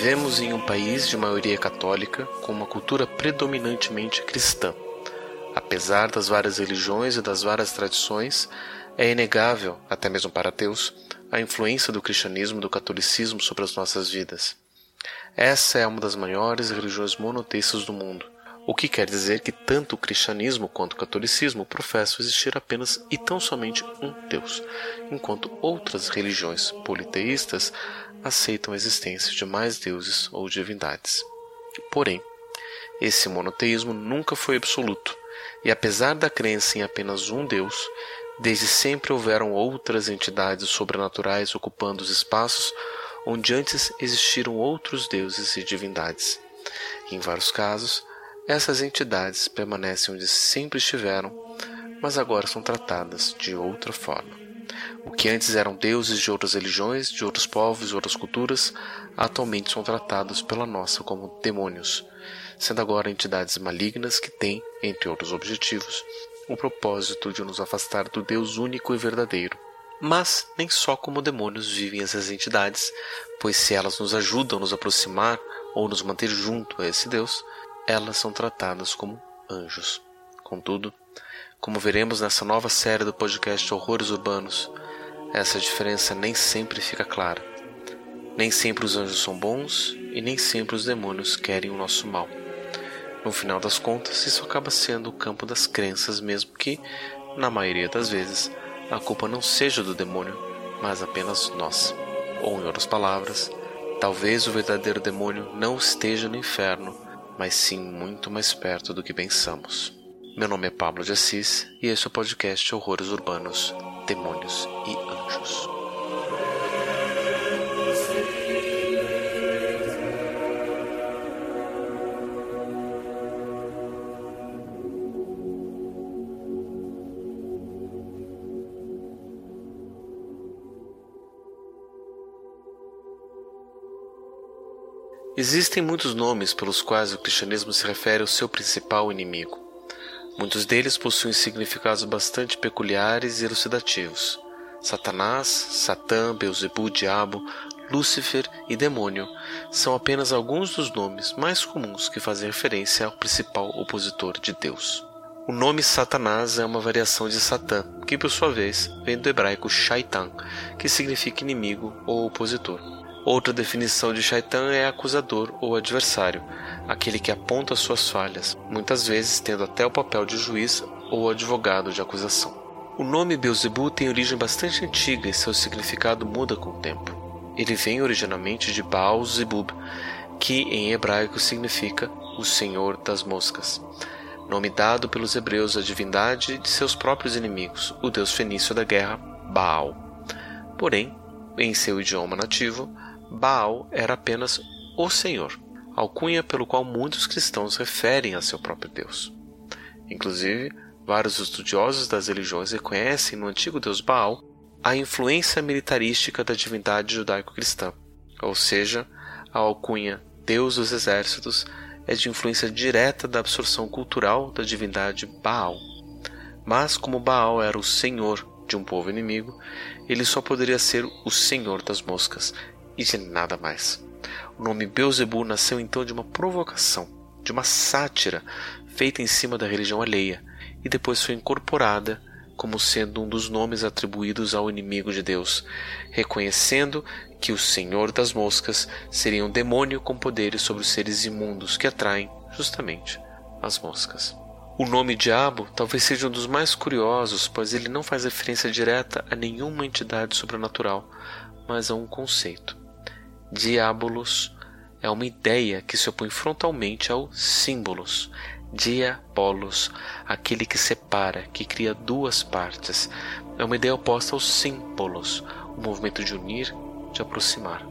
Vivemos em um país de maioria católica com uma cultura predominantemente cristã. Apesar das várias religiões e das várias tradições, é inegável, até mesmo para Deus, a influência do cristianismo e do catolicismo sobre as nossas vidas. Essa é uma das maiores religiões monoteístas do mundo, o que quer dizer que tanto o cristianismo quanto o catolicismo professam existir apenas e tão somente um Deus, enquanto outras religiões politeístas aceitam a existência de mais deuses ou divindades. Porém, esse monoteísmo nunca foi absoluto, e apesar da crença em apenas um Deus, desde sempre houveram outras entidades sobrenaturais ocupando os espaços onde antes existiram outros deuses e divindades. Em vários casos, essas entidades permanecem onde sempre estiveram, mas agora são tratadas de outra forma. O que antes eram deuses de outras religiões, de outros povos e outras culturas, atualmente são tratados pela nossa como demônios, sendo agora entidades malignas que têm, entre outros objetivos, o propósito de nos afastar do Deus único e verdadeiro. Mas nem só como demônios vivem essas entidades, pois se elas nos ajudam a nos aproximar ou nos manter junto a esse Deus, elas são tratadas como anjos. Contudo, como veremos nessa nova série do podcast Horrores Urbanos, essa diferença nem sempre fica clara. Nem sempre os anjos são bons e nem sempre os demônios querem o nosso mal. No final das contas, isso acaba sendo o campo das crenças, mesmo que, na maioria das vezes, a culpa não seja do demônio, mas apenas nossa. Ou, em outras palavras, talvez o verdadeiro demônio não esteja no inferno, mas sim muito mais perto do que pensamos. Meu nome é Pablo de Assis e este é o podcast Horrores Urbanos, Demônios e Anjos. Existem muitos nomes pelos quais o cristianismo se refere ao seu principal inimigo. Muitos deles possuem significados bastante peculiares e elucidativos. Satanás, Satã, Beuzebu, Diabo, Lúcifer e Demônio são apenas alguns dos nomes mais comuns que fazem referência ao principal opositor de Deus. O nome Satanás é uma variação de Satã, que por sua vez vem do hebraico Shaitan, que significa inimigo ou opositor. Outra definição de Shaitan é acusador ou adversário, aquele que aponta suas falhas, muitas vezes tendo até o papel de juiz ou advogado de acusação. O nome Beelzebub tem origem bastante antiga e seu significado muda com o tempo. Ele vem originalmente de Baal Zebub, que em hebraico significa o Senhor das Moscas, nome dado pelos hebreus à divindade de seus próprios inimigos, o deus fenício da guerra, Baal. Porém, em seu idioma nativo, Baal era apenas o Senhor, alcunha pelo qual muitos cristãos referem a seu próprio Deus. Inclusive, vários estudiosos das religiões reconhecem no antigo deus Baal a influência militarística da divindade judaico-cristã, ou seja, a alcunha Deus dos Exércitos é de influência direta da absorção cultural da divindade Baal. Mas, como Baal era o senhor de um povo inimigo, ele só poderia ser o senhor das moscas, e de nada mais. O nome Beuzebu nasceu então de uma provocação, de uma sátira feita em cima da religião alheia, e depois foi incorporada como sendo um dos nomes atribuídos ao inimigo de Deus, reconhecendo que o Senhor das Moscas seria um demônio com poderes sobre os seres imundos que atraem, justamente, as moscas. O nome Diabo talvez seja um dos mais curiosos, pois ele não faz referência direta a nenhuma entidade sobrenatural, mas a um conceito. Diabolos é uma ideia que se opõe frontalmente ao símbolos. Diabolos, aquele que separa, que cria duas partes. É uma ideia oposta aos símbolos, o movimento de unir, de aproximar.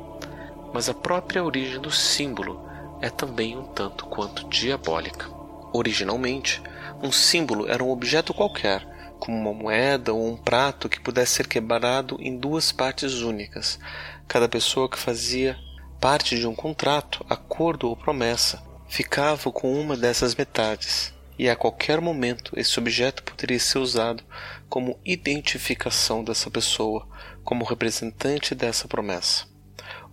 Mas a própria origem do símbolo é também um tanto quanto diabólica. Originalmente, um símbolo era um objeto qualquer, como uma moeda ou um prato que pudesse ser quebrado em duas partes únicas, Cada pessoa que fazia parte de um contrato, acordo ou promessa ficava com uma dessas metades, e a qualquer momento esse objeto poderia ser usado como identificação dessa pessoa, como representante dessa promessa.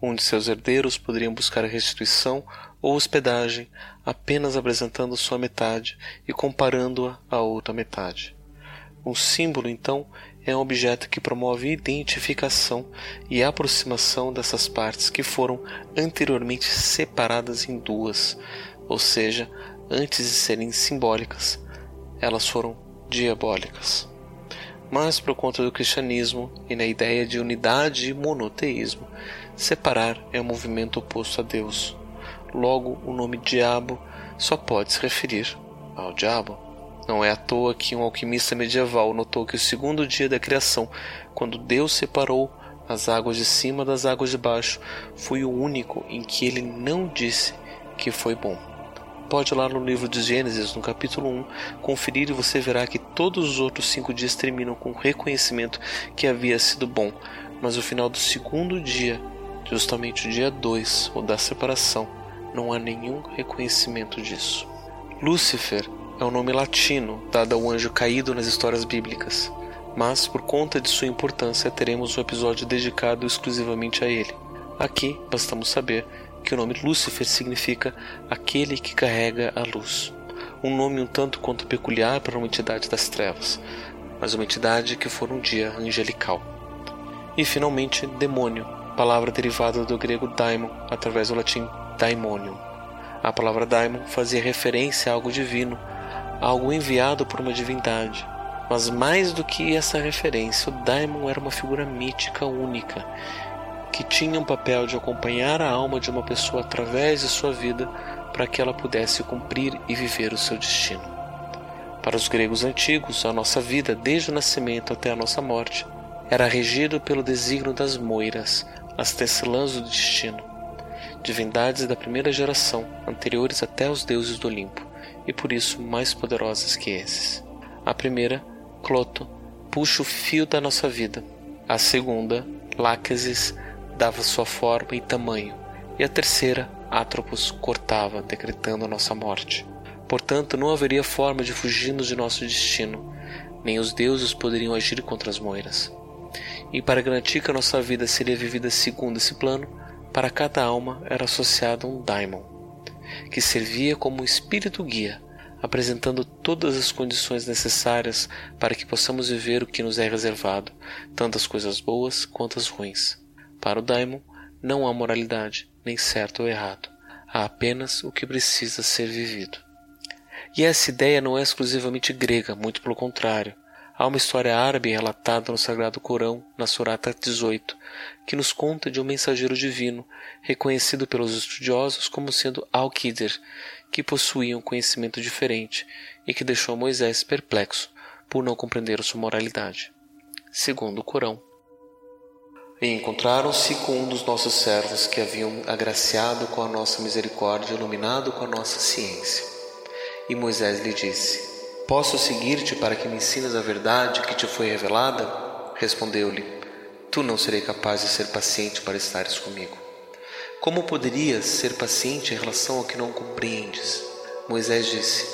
onde seus herdeiros poderiam buscar restituição ou hospedagem apenas apresentando sua metade e comparando-a à outra metade. Um símbolo, então, é um objeto que promove identificação e aproximação dessas partes que foram anteriormente separadas em duas, ou seja, antes de serem simbólicas, elas foram diabólicas. Mas por conta do cristianismo e na ideia de unidade e monoteísmo, separar é um movimento oposto a Deus. Logo, o nome diabo só pode se referir ao diabo. Não é à toa que um alquimista medieval notou que o segundo dia da criação, quando Deus separou as águas de cima das águas de baixo, foi o único em que ele não disse que foi bom. Pode ir lá no livro de Gênesis, no capítulo 1, conferir e você verá que todos os outros cinco dias terminam com o reconhecimento que havia sido bom, mas o final do segundo dia, justamente o dia 2, o da separação, não há nenhum reconhecimento disso. Lúcifer é o um nome latino dado ao anjo caído nas histórias bíblicas, mas por conta de sua importância teremos um episódio dedicado exclusivamente a ele. Aqui bastamos saber que o nome Lúcifer significa aquele que carrega a luz, um nome um tanto quanto peculiar para uma entidade das trevas, mas uma entidade que for um dia angelical. E finalmente, demônio, palavra derivada do grego daimon, através do latim daimonium. A palavra daimon fazia referência a algo divino, algo enviado por uma divindade. Mas mais do que essa referência, o daimon era uma figura mítica única, que tinha um papel de acompanhar a alma de uma pessoa através de sua vida para que ela pudesse cumprir e viver o seu destino. Para os gregos antigos, a nossa vida, desde o nascimento até a nossa morte, era regido pelo desígnio das moiras, as tecelãs do destino, divindades da primeira geração, anteriores até aos deuses do Olimpo e por isso mais poderosas que esses. A primeira, Cloto, puxa o fio da nossa vida. A segunda, Láquesis, dava sua forma e tamanho. E a terceira, Atropos, cortava, decretando a nossa morte. Portanto, não haveria forma de fugirmos de nosso destino, nem os deuses poderiam agir contra as moiras. E para garantir que a nossa vida seria vivida segundo esse plano, para cada alma era associado um daimon, que servia como espírito guia, apresentando todas as condições necessárias para que possamos viver o que nos é reservado, tanto as coisas boas quanto as ruins. Para o daimon, não há moralidade, nem certo ou errado. Há apenas o que precisa ser vivido. E essa ideia não é exclusivamente grega, muito pelo contrário. Há uma história árabe relatada no Sagrado Corão, na Surata 18, que nos conta de um mensageiro divino, reconhecido pelos estudiosos como sendo Al-Qidr, que possuía um conhecimento diferente e que deixou Moisés perplexo por não compreender sua moralidade. Segundo o Corão. Encontraram-se com um dos nossos servos que haviam agraciado com a nossa misericórdia, iluminado com a nossa ciência. E Moisés lhe disse: Posso seguir-te para que me ensines a verdade que te foi revelada? Respondeu-lhe: Tu não serei capaz de ser paciente para estares comigo. Como poderias ser paciente em relação ao que não compreendes? Moisés disse: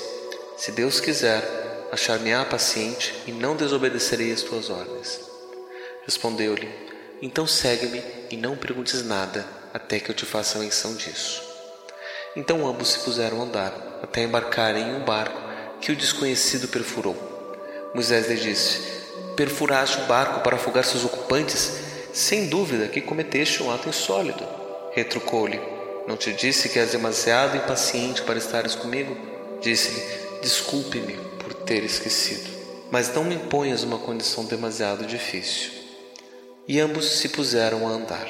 Se Deus quiser, achar-me-á paciente e não desobedecerei as tuas ordens. Respondeu-lhe: Então segue-me e não perguntes nada até que eu te faça menção disso. Então ambos se puseram a andar, até embarcarem em um barco que o desconhecido perfurou. Moisés lhe disse: Perfuraste o barco para afogar seus ocupantes? Sem dúvida que cometeste um ato insólito. Retrucou-lhe: Não te disse que és demasiado impaciente para estares comigo? Disse-lhe: Desculpe-me por ter esquecido, mas não me imponhas uma condição demasiado difícil. E ambos se puseram a andar,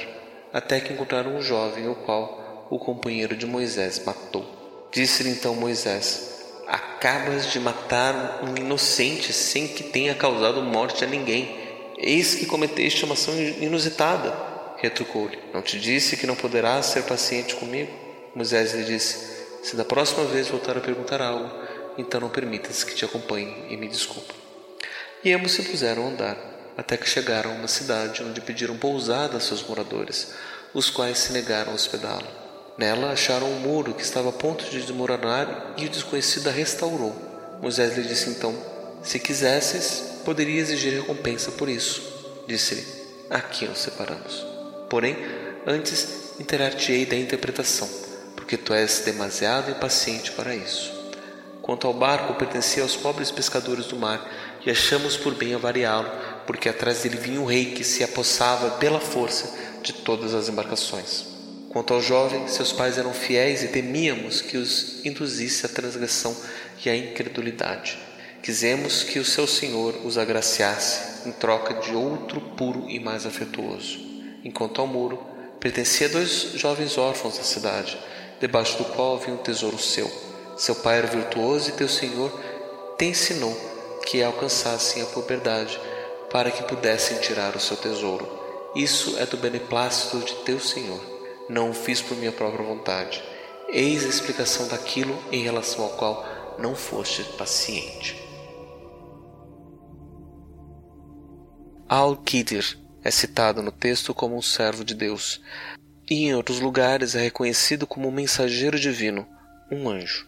até que encontraram um jovem, o qual o companheiro de Moisés matou. Disse-lhe então Moisés: Acabas de matar um inocente sem que tenha causado morte a ninguém. Eis que cometeste uma ação inusitada. Retrucou-lhe: Não te disse que não poderás ser paciente comigo? Moisés lhe disse: Se da próxima vez voltar a perguntar algo, então não permitas que te acompanhe e me desculpe. E ambos se puseram a andar, até que chegaram a uma cidade onde pediram pousada a seus moradores, os quais se negaram a hospedá-lo. Nela acharam um muro que estava a ponto de desmoronar e o desconhecido a restaurou. Moisés lhe disse então: Se quisesses, poderia exigir recompensa por isso. Disse-lhe: Aqui nos separamos. Porém, antes interar-te-ei da interpretação, porque tu és demasiado impaciente para isso. Quanto ao barco, pertencia aos pobres pescadores do mar, e achamos por bem avariá-lo, porque atrás dele vinha um rei que se apossava pela força de todas as embarcações. Quanto ao jovem, seus pais eram fiéis e temíamos que os induzisse à transgressão e à incredulidade. Quisemos que o seu Senhor os agraciasse em troca de outro puro e mais afetuoso. Enquanto ao muro, pertencia a dois jovens órfãos da cidade, debaixo do qual havia um tesouro seu. Seu pai era virtuoso e teu Senhor te ensinou que alcançassem a puberdade para que pudessem tirar o seu tesouro. Isso é do beneplácito de teu Senhor. Não o fiz por minha própria vontade. Eis a explicação daquilo em relação ao qual não foste paciente. Al-Qidir é citado no texto como um servo de Deus, e em outros lugares é reconhecido como um mensageiro divino, um anjo.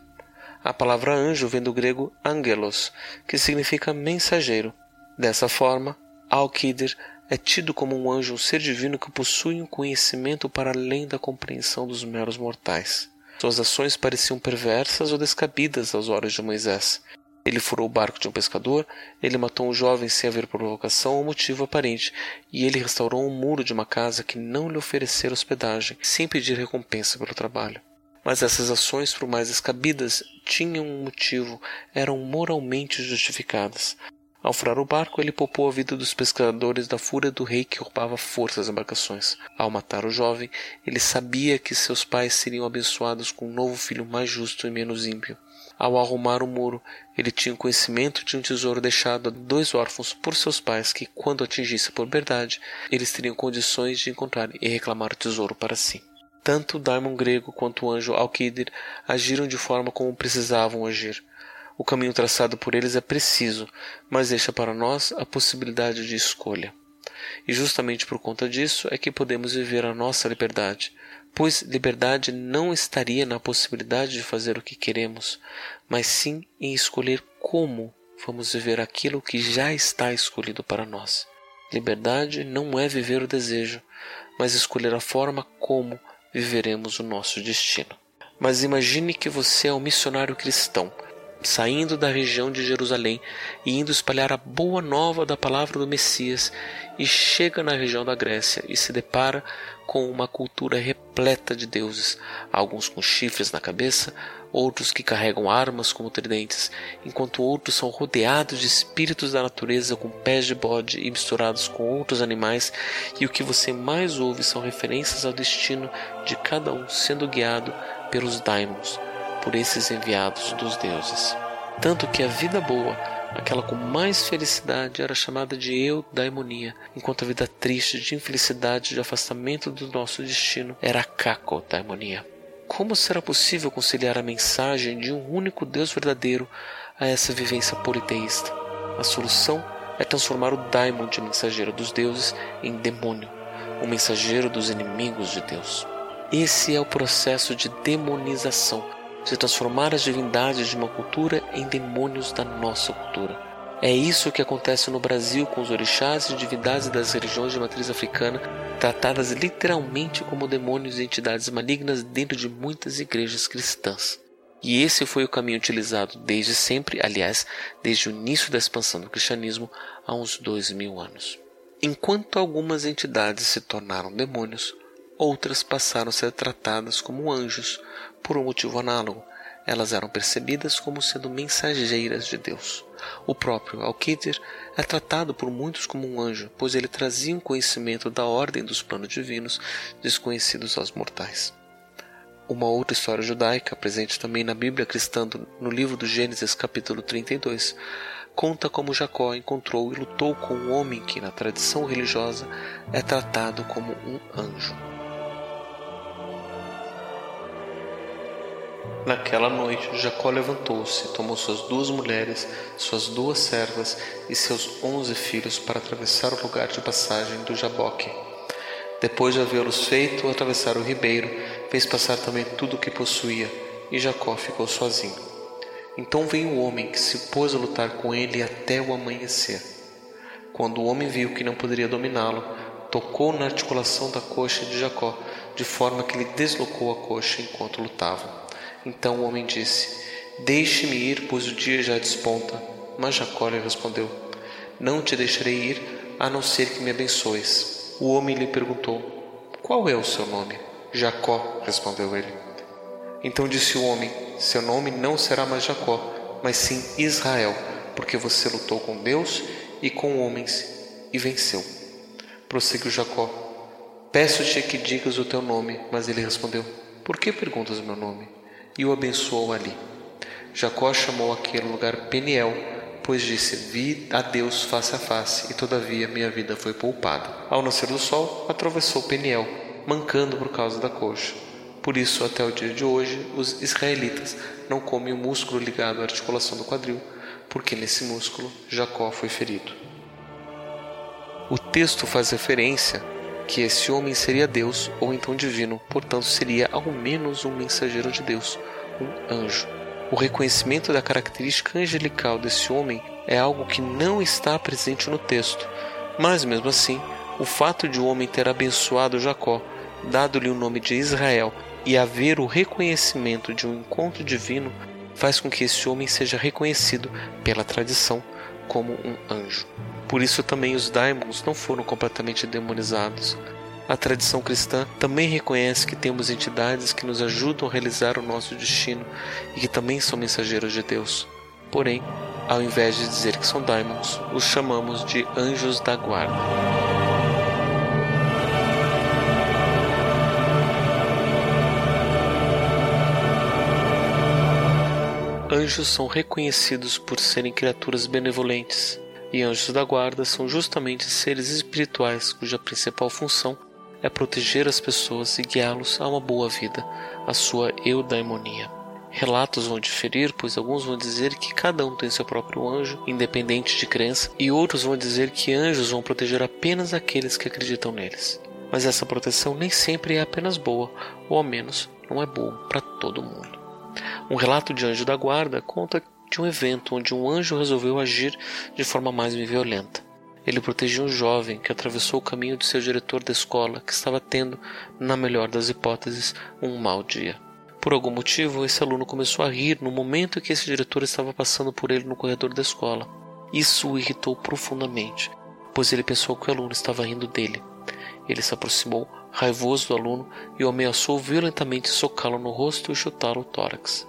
A palavra anjo vem do grego angelos, que significa mensageiro. Dessa forma, Al-Qidir é tido como um anjo, um ser divino que possui um conhecimento para além da compreensão dos meros mortais. Suas ações pareciam perversas ou descabidas aos olhos de Moisés. Ele furou o barco de um pescador, ele matou um jovem sem haver provocação ou motivo aparente, e ele restaurou um muro de uma casa que não lhe oferecera hospedagem, sem pedir recompensa pelo trabalho. Mas essas ações, por mais descabidas, tinham um motivo, eram moralmente justificadas. Ao furar o barco, ele poupou a vida dos pescadores da fúria do rei que roubava força as embarcações. Ao matar o jovem, ele sabia que seus pais seriam abençoados com um novo filho mais justo e menos ímpio. Ao arrumar o muro, ele tinha conhecimento de um tesouro deixado a dois órfãos por seus pais que, quando atingisse a puberdade, eles teriam condições de encontrar e reclamar o tesouro para si. Tanto o daimon grego quanto o anjo Alquidir agiram de forma como precisavam agir. O caminho traçado por eles é preciso, mas deixa para nós a possibilidade de escolha. E justamente por conta disso é que podemos viver a nossa liberdade, pois liberdade não estaria na possibilidade de fazer o que queremos, mas sim em escolher como vamos viver aquilo que já está escolhido para nós. Liberdade não é viver o desejo, mas escolher a forma como viveremos o nosso destino. Mas imagine que você é um missionário cristão, saindo da região de Jerusalém e indo espalhar a boa nova da palavra do Messias, e chega na região da Grécia e se depara com uma cultura repleta de deuses, alguns com chifres na cabeça, outros que carregam armas como tridentes, enquanto outros são rodeados de espíritos da natureza com pés de bode e misturados com outros animais, e o que você mais ouve são referências ao destino de cada um sendo guiado pelos daimons, por esses enviados dos deuses. Tanto que a vida boa, aquela com mais felicidade, era chamada de eudaimonia, enquanto a vida triste, de infelicidade, de afastamento do nosso destino, era a cacodaimonia. Como será possível conciliar a mensagem de um único Deus verdadeiro a essa vivência politeísta? A solução é transformar o daimon de mensageiro dos deuses em demônio, o mensageiro dos inimigos de Deus. Esse é o processo de demonização, de transformar as divindades de uma cultura em demônios da nossa cultura. É isso que acontece no Brasil com os orixás e divindades das religiões de matriz africana, tratadas literalmente como demônios e entidades malignas dentro de muitas igrejas cristãs. E esse foi o caminho utilizado desde sempre, aliás, desde o início da expansão do cristianismo há uns dois mil anos. Enquanto algumas entidades se tornaram demônios, outras passaram a ser tratadas como anjos por um motivo análogo. Elas eram percebidas como sendo mensageiras de Deus. O próprio Alquidir é tratado por muitos como um anjo, pois ele trazia um conhecimento da ordem dos planos divinos desconhecidos aos mortais. Uma outra história judaica, presente também na Bíblia cristã no livro do Gênesis, capítulo 32, conta como Jacó encontrou e lutou com um homem que, na tradição religiosa, é tratado como um anjo. Naquela noite, Jacó levantou-se, tomou suas duas mulheres, suas duas servas e seus onze filhos para atravessar o lugar de passagem do Jaboque. Depois de havê-los feito atravessar o ribeiro, fez passar também tudo o que possuía, e Jacó ficou sozinho. Então veio o homem que se pôs a lutar com ele até o amanhecer. Quando o homem viu que não poderia dominá-lo, tocou na articulação da coxa de Jacó, de forma que ele deslocou a coxa enquanto lutavam. Então o homem disse: Deixe-me ir, pois o dia já desponta. Mas Jacó lhe respondeu: Não te deixarei ir, a não ser que me abençoes. O homem lhe perguntou: Qual é o seu nome? Jacó, respondeu ele. Então disse o homem: Seu nome não será mais Jacó, mas sim Israel, porque você lutou com Deus e com homens e venceu. Prosseguiu Jacó: Peço-te que digas o teu nome. Mas ele respondeu: Por que perguntas o meu nome? E o abençoou ali. Jacó chamou aquele lugar Peniel, pois disse: Vi a Deus face a face, e todavia minha vida foi poupada. Ao nascer do sol, atravessou Peniel, mancando por causa da coxa. Por isso, até o dia de hoje, os israelitas não comem o músculo ligado à articulação do quadril, porque nesse músculo Jacó foi ferido. O texto faz referência que esse homem seria Deus ou então divino, portanto seria ao menos um mensageiro de Deus, um anjo. O reconhecimento da característica angelical desse homem é algo que não está presente no texto, mas mesmo assim, o fato de o homem ter abençoado Jacó, dado-lhe o nome de Israel e haver o reconhecimento de um encontro divino faz com que esse homem seja reconhecido pela tradição como um anjo. Por isso também os daimons não foram completamente demonizados. A tradição cristã também reconhece que temos entidades que nos ajudam a realizar o nosso destino e que também são mensageiros de Deus. Porém, ao invés de dizer que são daimons, os chamamos de anjos da guarda. Anjos são reconhecidos por serem criaturas benevolentes, e anjos da guarda são justamente seres espirituais cuja principal função é proteger as pessoas e guiá-los a uma boa vida, a sua eudaimonia. Relatos vão diferir, pois alguns vão dizer que cada um tem seu próprio anjo, independente de crença, e outros vão dizer que anjos vão proteger apenas aqueles que acreditam neles. Mas essa proteção nem sempre é apenas boa, ou ao menos não é boa para todo mundo. Um relato de anjo da guarda conta de um evento onde um anjo resolveu agir de forma mais violenta. Ele protegia um jovem que atravessou o caminho de seu diretor da escola, que estava tendo, na melhor das hipóteses, um mau dia. Por algum motivo, esse aluno começou a rir no momento em que esse diretor estava passando por ele no corredor da escola. Isso o irritou profundamente, pois ele pensou que o aluno estava rindo dele. Ele se aproximou, raivoso do aluno, e o ameaçou violentamente socá-lo no rosto e chutá-lo o tórax.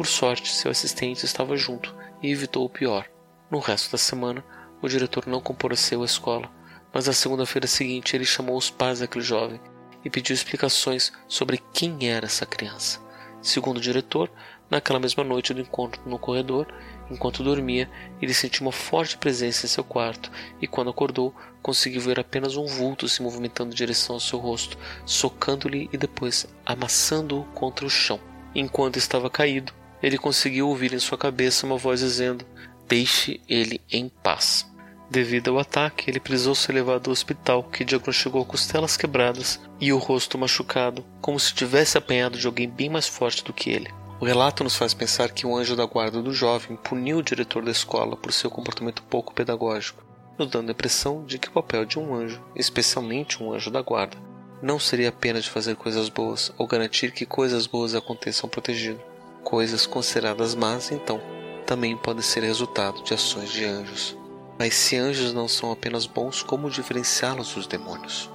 Por sorte, seu assistente estava junto e evitou o pior. No resto da semana, o diretor não compareceu à escola, mas na segunda-feira seguinte ele chamou os pais daquele jovem e pediu explicações sobre quem era essa criança. Segundo o diretor, naquela mesma noite do encontro no corredor, enquanto dormia, ele sentiu uma forte presença em seu quarto e, quando acordou, conseguiu ver apenas um vulto se movimentando em direção ao seu rosto, socando-lhe e depois amassando-o contra o chão. Enquanto estava caído, ele conseguiu ouvir em sua cabeça uma voz dizendo: Deixe ele em paz. Devido ao ataque, ele precisou ser levado ao hospital, que diagnosticou costelas quebradas e o rosto machucado, como se tivesse apanhado de alguém bem mais forte do que ele. O relato nos faz pensar que o anjo da guarda do jovem puniu o diretor da escola por seu comportamento pouco pedagógico, nos dando a impressão de que o papel de um anjo, especialmente um anjo da guarda, não seria apenas de fazer coisas boas ou garantir que coisas boas aconteçam protegido. Coisas consideradas más, então, também podem ser resultado de ações de anjos. Mas se anjos não são apenas bons, como diferenciá-los dos demônios?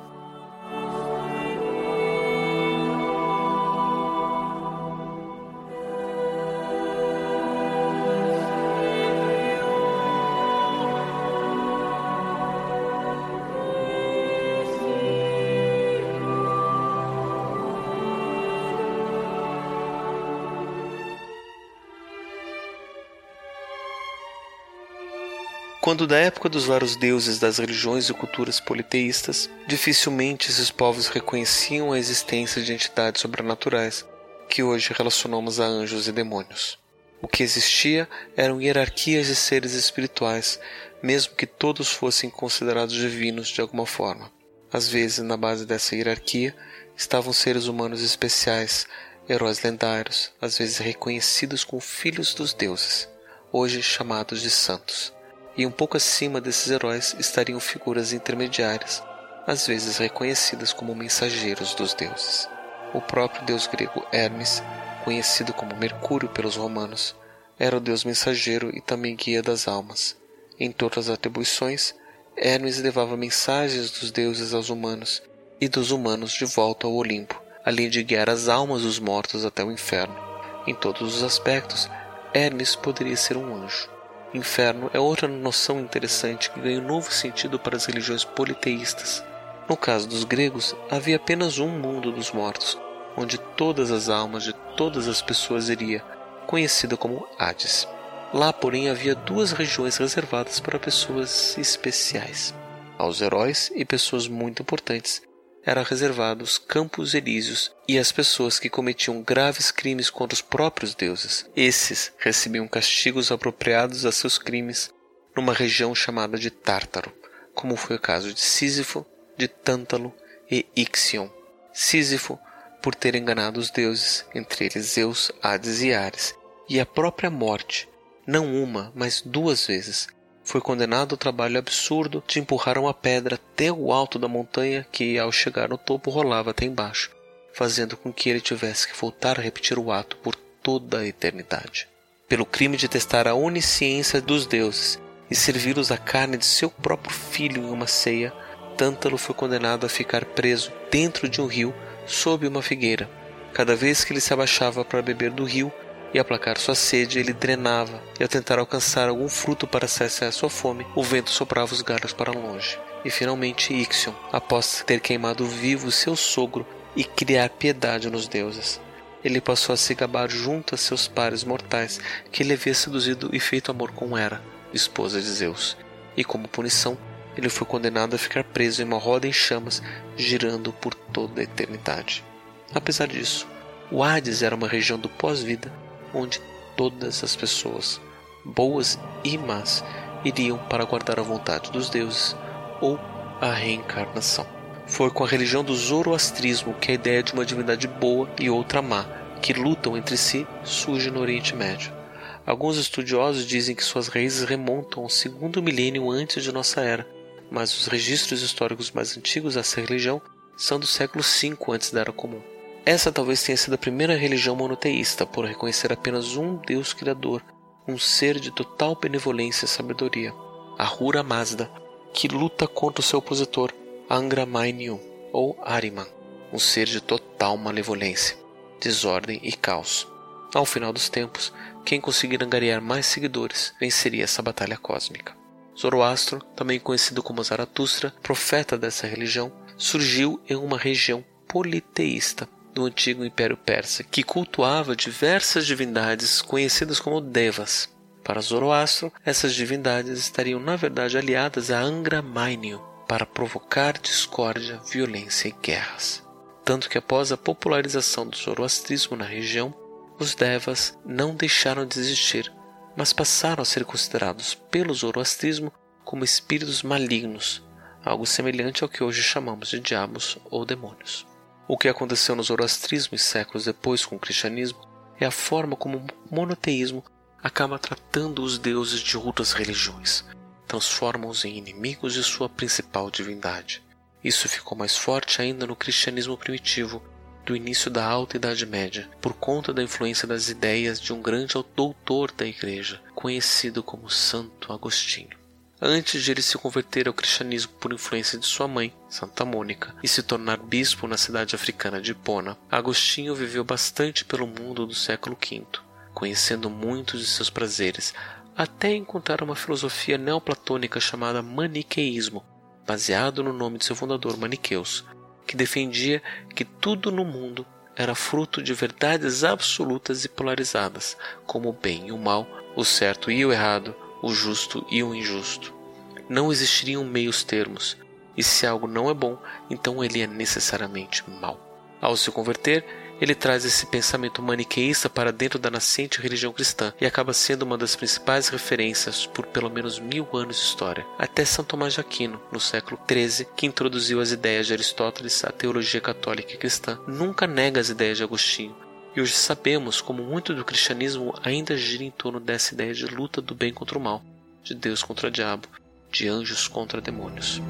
Quando da época dos vários deuses das religiões e culturas politeístas, dificilmente esses povos reconheciam a existência de entidades sobrenaturais, que hoje relacionamos a anjos e demônios. O que existia eram hierarquias de seres espirituais, mesmo que todos fossem considerados divinos de alguma forma. Às vezes, na base dessa hierarquia, estavam seres humanos especiais, heróis lendários, às vezes reconhecidos como filhos dos deuses, hoje chamados de santos e um pouco acima desses heróis estariam figuras intermediárias, às vezes reconhecidas como mensageiros dos deuses. O próprio deus grego Hermes, conhecido como Mercúrio pelos romanos, era o deus mensageiro e também guia das almas. Em todas as atribuições, Hermes levava mensagens dos deuses aos humanos e dos humanos de volta ao Olimpo, além de guiar as almas dos mortos até o inferno. Em todos os aspectos, Hermes poderia ser um anjo. Inferno é outra noção interessante que ganha um novo sentido para as religiões politeístas. No caso dos gregos, havia apenas um mundo dos mortos, onde todas as almas de todas as pessoas iria, conhecida como Hades. Lá, porém, havia duas regiões reservadas para pessoas especiais. Aos heróis e pessoas muito importantes eram reservados campos elíseos e as pessoas que cometiam graves crimes contra os próprios deuses. Esses recebiam castigos apropriados a seus crimes numa região chamada de Tártaro, como foi o caso de Sísifo, de Tântalo e Ixion. Sísifo, por ter enganado os deuses, entre eles Zeus, Hades e Ares, e a própria morte, não uma, mas duas vezes, foi condenado ao trabalho absurdo de empurrar uma pedra até o alto da montanha que, ao chegar no topo, rolava até embaixo, fazendo com que ele tivesse que voltar a repetir o ato por toda a eternidade. Pelo crime de testar a onisciência dos deuses e servi-los a carne de seu próprio filho em uma ceia, Tântalo foi condenado a ficar preso dentro de um rio sob uma figueira. Cada vez que ele se abaixava para beber do rio, e aplacar sua sede, ele drenava, e ao tentar alcançar algum fruto para saciar sua fome, o vento soprava os galhos para longe. E finalmente Ixion, após ter queimado vivo seu sogro e criar piedade nos deuses. Ele passou a se gabar junto a seus pares mortais que ele havia seduzido e feito amor com Hera, esposa de Zeus. E como punição, ele foi condenado a ficar preso em uma roda em chamas, girando por toda a eternidade. Apesar disso, o Hades era uma região do pós-vida onde todas as pessoas, boas e más, iriam para guardar a vontade dos deuses ou a reencarnação. Foi com a religião do zoroastrismo que a ideia de uma divindade boa e outra má, que lutam entre si, surge no Oriente Médio. Alguns estudiosos dizem que suas raízes remontam ao segundo milênio antes de nossa era, mas os registros históricos mais antigos dessa religião são do século V antes da Era Comum. Essa talvez tenha sido a primeira religião monoteísta, por reconhecer apenas um Deus Criador, um ser de total benevolência e sabedoria, a Hura Mazda, que luta contra o seu opositor, Angra Mainyu, ou Ariman, um ser de total malevolência, desordem e caos. Ao final dos tempos, quem conseguir angariar mais seguidores venceria essa batalha cósmica. Zoroastro, também conhecido como Zaratustra, profeta dessa religião, surgiu em uma região politeísta do antigo Império Persa, que cultuava diversas divindades conhecidas como Devas. Para Zoroastro, essas divindades estariam na verdade aliadas a Angra Mainyu para provocar discórdia, violência e guerras. Tanto que após a popularização do zoroastrismo na região, os Devas não deixaram de existir, mas passaram a ser considerados pelo zoroastrismo como espíritos malignos, algo semelhante ao que hoje chamamos de diabos ou demônios. O que aconteceu no zoroastrismo e séculos depois com o cristianismo é a forma como o monoteísmo acaba tratando os deuses de outras religiões, transforma-os em inimigos de sua principal divindade. Isso ficou mais forte ainda no cristianismo primitivo, do início da Alta Idade Média, por conta da influência das ideias de um grande doutor da Igreja, conhecido como Santo Agostinho. Antes de ele se converter ao cristianismo por influência de sua mãe, Santa Mônica, e se tornar bispo na cidade africana de Hipona, Agostinho viveu bastante pelo mundo do século V, conhecendo muitos de seus prazeres, até encontrar uma filosofia neoplatônica chamada maniqueísmo, baseado no nome de seu fundador Maniqueus, que defendia que tudo no mundo era fruto de verdades absolutas e polarizadas, como o bem e o mal, o certo e o errado, o justo e o injusto. Não existiriam meios termos, e se algo não é bom, então ele é necessariamente mal. Ao se converter, ele traz esse pensamento maniqueísta para dentro da nascente religião cristã e acaba sendo uma das principais referências por pelo menos mil anos de história, até São Tomás de Aquino, no século XIII, que introduziu as ideias de Aristóteles à teologia católica e cristã, nunca nega as ideias de Agostinho, e hoje sabemos como muito do cristianismo ainda gira em torno dessa ideia de luta do bem contra o mal, de Deus contra o diabo, de anjos contra demônios.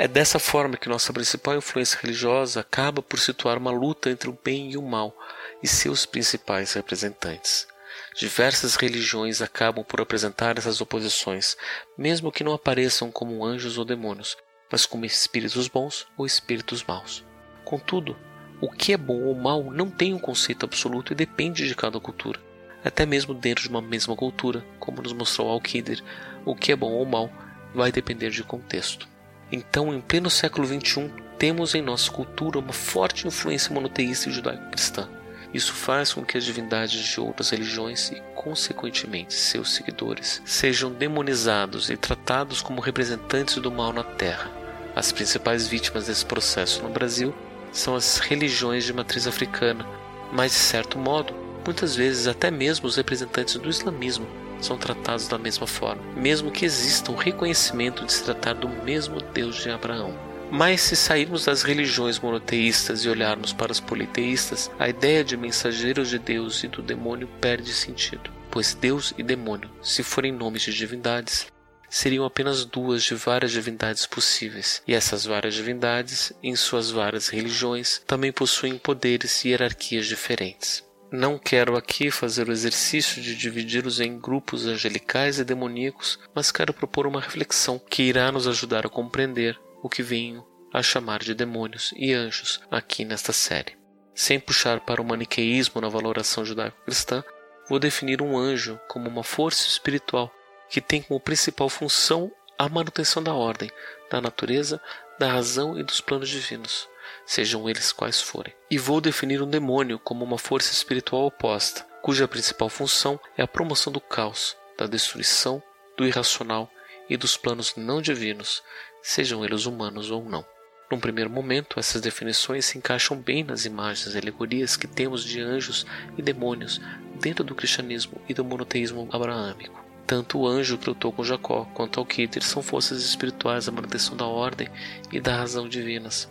É dessa forma que nossa principal influência religiosa acaba por situar uma luta entre o bem e o mal e seus principais representantes. Diversas religiões acabam por apresentar essas oposições, mesmo que não apareçam como anjos ou demônios, mas como espíritos bons ou espíritos maus. Contudo, o que é bom ou mal não tem um conceito absoluto e depende de cada cultura. Até mesmo dentro de uma mesma cultura, como nos mostrou Al-Qidir, o que é bom ou mal vai depender de contexto. Então, em pleno século XXI, temos em nossa cultura uma forte influência monoteísta judaico-cristã. Isso faz com que as divindades de outras religiões e, consequentemente, seus seguidores sejam demonizados e tratados como representantes do mal na Terra. As principais vítimas desse processo no Brasil são as religiões de matriz africana, mas, de certo modo, muitas vezes até mesmo os representantes do islamismo são tratados da mesma forma, mesmo que exista um reconhecimento de se tratar do mesmo Deus de Abraão. Mas se sairmos das religiões monoteístas e olharmos para as politeístas, a ideia de mensageiros de Deus e do demônio perde sentido, pois Deus e demônio, se forem nomes de divindades, seriam apenas duas de várias divindades possíveis, e essas várias divindades, em suas várias religiões, também possuem poderes e hierarquias diferentes. Não quero aqui fazer o exercício de dividi-los em grupos angelicais e demoníacos, mas quero propor uma reflexão que irá nos ajudar a compreender o que venho a chamar de demônios e anjos aqui nesta série. Sem puxar para o maniqueísmo na valoração judaico-cristã, vou definir um anjo como uma força espiritual que tem como principal função a manutenção da ordem, da natureza, da razão e dos planos divinos sejam eles quais forem. E vou definir um demônio como uma força espiritual oposta, cuja principal função é a promoção do caos, da destruição, do irracional e dos planos não divinos, sejam eles humanos ou não. Num primeiro momento, essas definições se encaixam bem nas imagens e alegorias que temos de anjos e demônios dentro do cristianismo e do monoteísmo abraâmico. Tanto o anjo que lutou com Jacó quanto Alquitre são forças espirituais da manutenção da ordem e da razão divinas.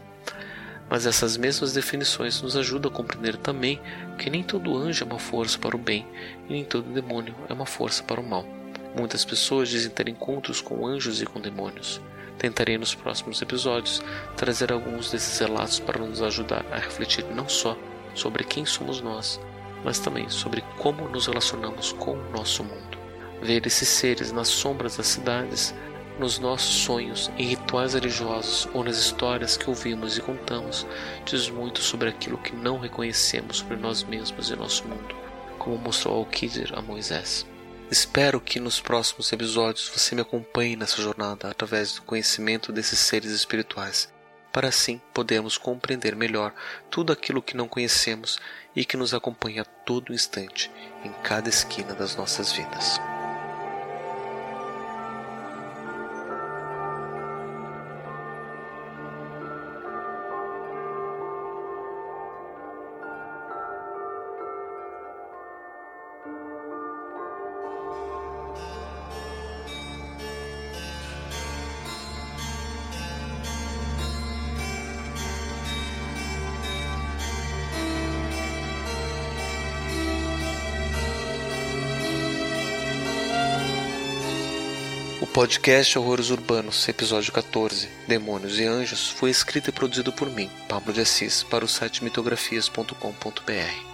Mas essas mesmas definições nos ajudam a compreender também que nem todo anjo é uma força para o bem e nem todo demônio é uma força para o mal. Muitas pessoas dizem ter encontros com anjos e com demônios. Tentarei nos próximos episódios trazer alguns desses relatos para nos ajudar a refletir não só sobre quem somos nós, mas também sobre como nos relacionamos com o nosso mundo. Ver esses seres nas sombras das cidades nos nossos sonhos, em rituais religiosos ou nas histórias que ouvimos e contamos, diz muito sobre aquilo que não reconhecemos sobre nós mesmos e nosso mundo, como mostrou Alquidir a Moisés. Espero que nos próximos episódios você me acompanhe nessa jornada através do conhecimento desses seres espirituais, para assim podermos compreender melhor tudo aquilo que não conhecemos e que nos acompanha a todo instante, em cada esquina das nossas vidas. Podcast Horrores Urbanos, episódio 14, Demônios e Anjos, foi escrito e produzido por mim, Pablo de Assis, para o site mitografias.com.br.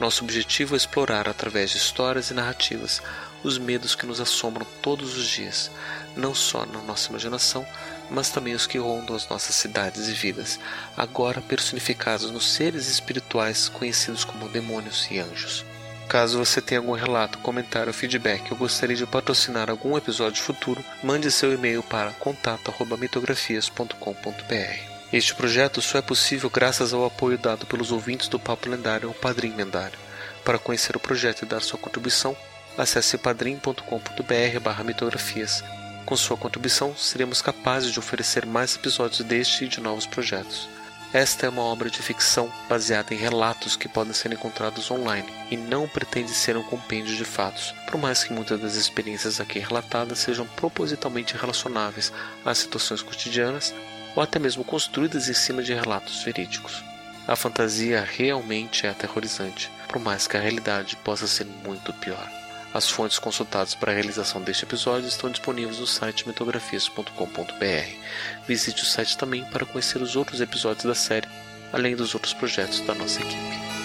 Nosso objetivo é explorar, através de histórias e narrativas, os medos que nos assombram todos os dias, não só na nossa imaginação, mas também os que rondam as nossas cidades e vidas, agora personificados nos seres espirituais conhecidos como demônios e anjos. Caso você tenha algum relato, comentário ou feedback ou gostaria de patrocinar algum episódio futuro, mande seu e-mail para contato@mitografias.com.br. Este projeto só é possível graças ao apoio dado pelos ouvintes do Papo Lendário ou Padrim Lendário. Para conhecer o projeto e dar sua contribuição, acesse padrim.com.br/mitografias. Com sua contribuição, seremos capazes de oferecer mais episódios deste e de novos projetos. Esta é uma obra de ficção baseada em relatos que podem ser encontrados online e não pretende ser um compêndio de fatos, por mais que muitas das experiências aqui relatadas sejam propositalmente relacionáveis às situações cotidianas ou até mesmo construídas em cima de relatos verídicos. A fantasia realmente é aterrorizante, por mais que a realidade possa ser muito pior. As fontes consultadas para a realização deste episódio estão disponíveis no site mitografias.com.br. Visite o site também para conhecer os outros episódios da série, além dos outros projetos da nossa equipe.